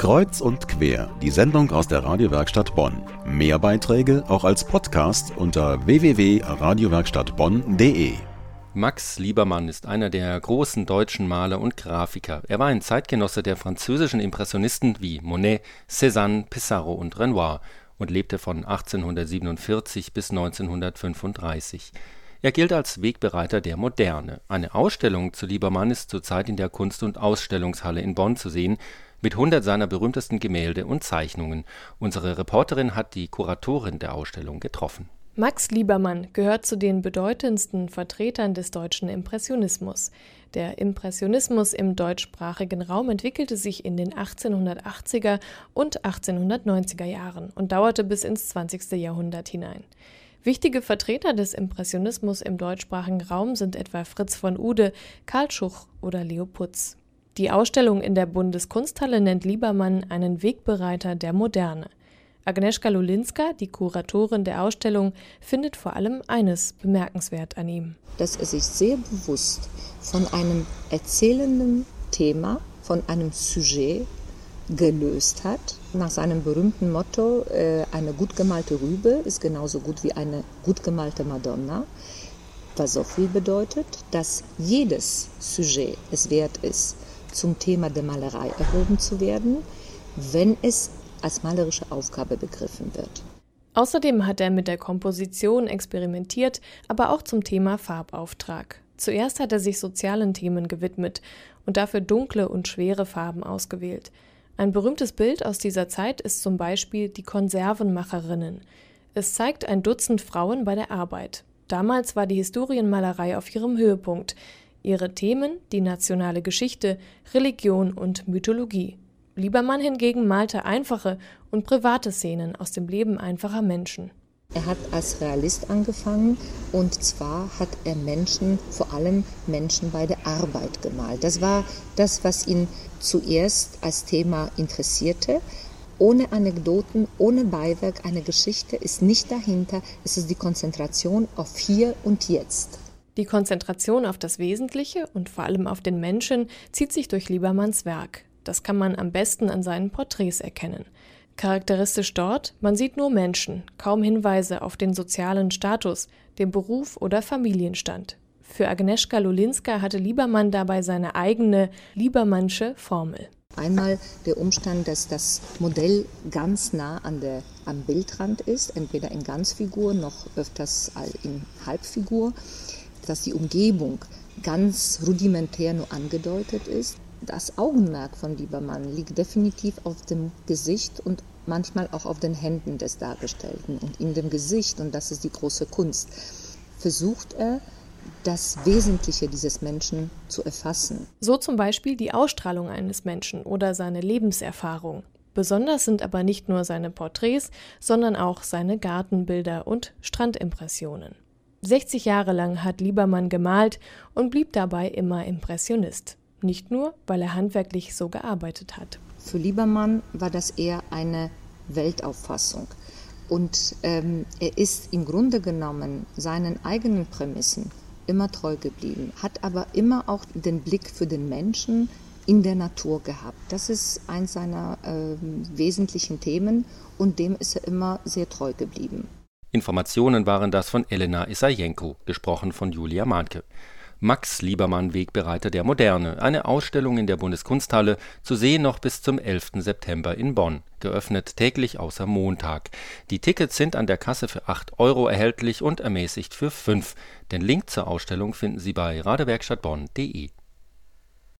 Kreuz und quer, die Sendung aus der Radiowerkstatt Bonn. Mehr Beiträge auch als Podcast unter www.radiowerkstattbonn.de. Max Liebermann ist einer der großen deutschen Maler und Grafiker. Er war ein Zeitgenosse der französischen Impressionisten wie Monet, Cézanne, Pissarro und Renoir und lebte von 1847 bis 1935. Er gilt als Wegbereiter der Moderne. Eine Ausstellung zu Liebermann ist zurzeit in der Kunst und Ausstellungshalle in Bonn zu sehen mit 100 seiner berühmtesten Gemälde und Zeichnungen. Unsere Reporterin hat die Kuratorin der Ausstellung getroffen. Max Liebermann gehört zu den bedeutendsten Vertretern des deutschen Impressionismus. Der Impressionismus im deutschsprachigen Raum entwickelte sich in den 1880er und 1890er Jahren und dauerte bis ins 20. Jahrhundert hinein. Wichtige Vertreter des Impressionismus im deutschsprachigen Raum sind etwa Fritz von Ude, Karl Schuch oder Leo Putz. Die Ausstellung in der Bundeskunsthalle nennt Liebermann einen Wegbereiter der Moderne. Agnieszka Lulinska, die Kuratorin der Ausstellung, findet vor allem eines bemerkenswert an ihm. Dass er sich sehr bewusst von einem erzählenden Thema, von einem Sujet gelöst hat. Nach seinem berühmten Motto, äh, eine gut gemalte Rübe ist genauso gut wie eine gut gemalte Madonna, was so viel bedeutet, dass jedes Sujet es wert ist, zum Thema der Malerei erhoben zu werden, wenn es als malerische Aufgabe begriffen wird. Außerdem hat er mit der Komposition experimentiert, aber auch zum Thema Farbauftrag. Zuerst hat er sich sozialen Themen gewidmet und dafür dunkle und schwere Farben ausgewählt. Ein berühmtes Bild aus dieser Zeit ist zum Beispiel die Konservenmacherinnen. Es zeigt ein Dutzend Frauen bei der Arbeit. Damals war die Historienmalerei auf ihrem Höhepunkt. Ihre Themen die nationale Geschichte, Religion und Mythologie. Liebermann hingegen malte einfache und private Szenen aus dem Leben einfacher Menschen. Er hat als Realist angefangen und zwar hat er Menschen, vor allem Menschen bei der Arbeit gemalt. Das war das, was ihn zuerst als Thema interessierte. Ohne Anekdoten, ohne Beiwerk, eine Geschichte ist nicht dahinter. Es ist die Konzentration auf hier und jetzt. Die Konzentration auf das Wesentliche und vor allem auf den Menschen zieht sich durch Liebermanns Werk. Das kann man am besten an seinen Porträts erkennen. Charakteristisch dort, man sieht nur Menschen, kaum Hinweise auf den sozialen Status, den Beruf oder Familienstand. Für Agnieszka Lulinska hatte Liebermann dabei seine eigene Liebermannsche Formel. Einmal der Umstand, dass das Modell ganz nah an der, am Bildrand ist, entweder in Ganzfigur noch öfters in Halbfigur, dass die Umgebung ganz rudimentär nur angedeutet ist das Augenmerk von Liebermann liegt definitiv auf dem Gesicht und manchmal auch auf den Händen des Dargestellten. Und in dem Gesicht, und das ist die große Kunst, versucht er, das Wesentliche dieses Menschen zu erfassen. So zum Beispiel die Ausstrahlung eines Menschen oder seine Lebenserfahrung. Besonders sind aber nicht nur seine Porträts, sondern auch seine Gartenbilder und Strandimpressionen. 60 Jahre lang hat Liebermann gemalt und blieb dabei immer Impressionist. Nicht nur, weil er handwerklich so gearbeitet hat. Für Liebermann war das eher eine Weltauffassung. Und ähm, er ist im Grunde genommen seinen eigenen Prämissen immer treu geblieben, hat aber immer auch den Blick für den Menschen in der Natur gehabt. Das ist eins seiner äh, wesentlichen Themen und dem ist er immer sehr treu geblieben. Informationen waren das von Elena Isajenko, gesprochen von Julia Mahnke. Max Liebermann Wegbereiter der Moderne, eine Ausstellung in der Bundeskunsthalle, zu sehen noch bis zum 11. September in Bonn, geöffnet täglich außer Montag. Die Tickets sind an der Kasse für 8 Euro erhältlich und ermäßigt für 5. Den Link zur Ausstellung finden Sie bei radewerkstattbonn.de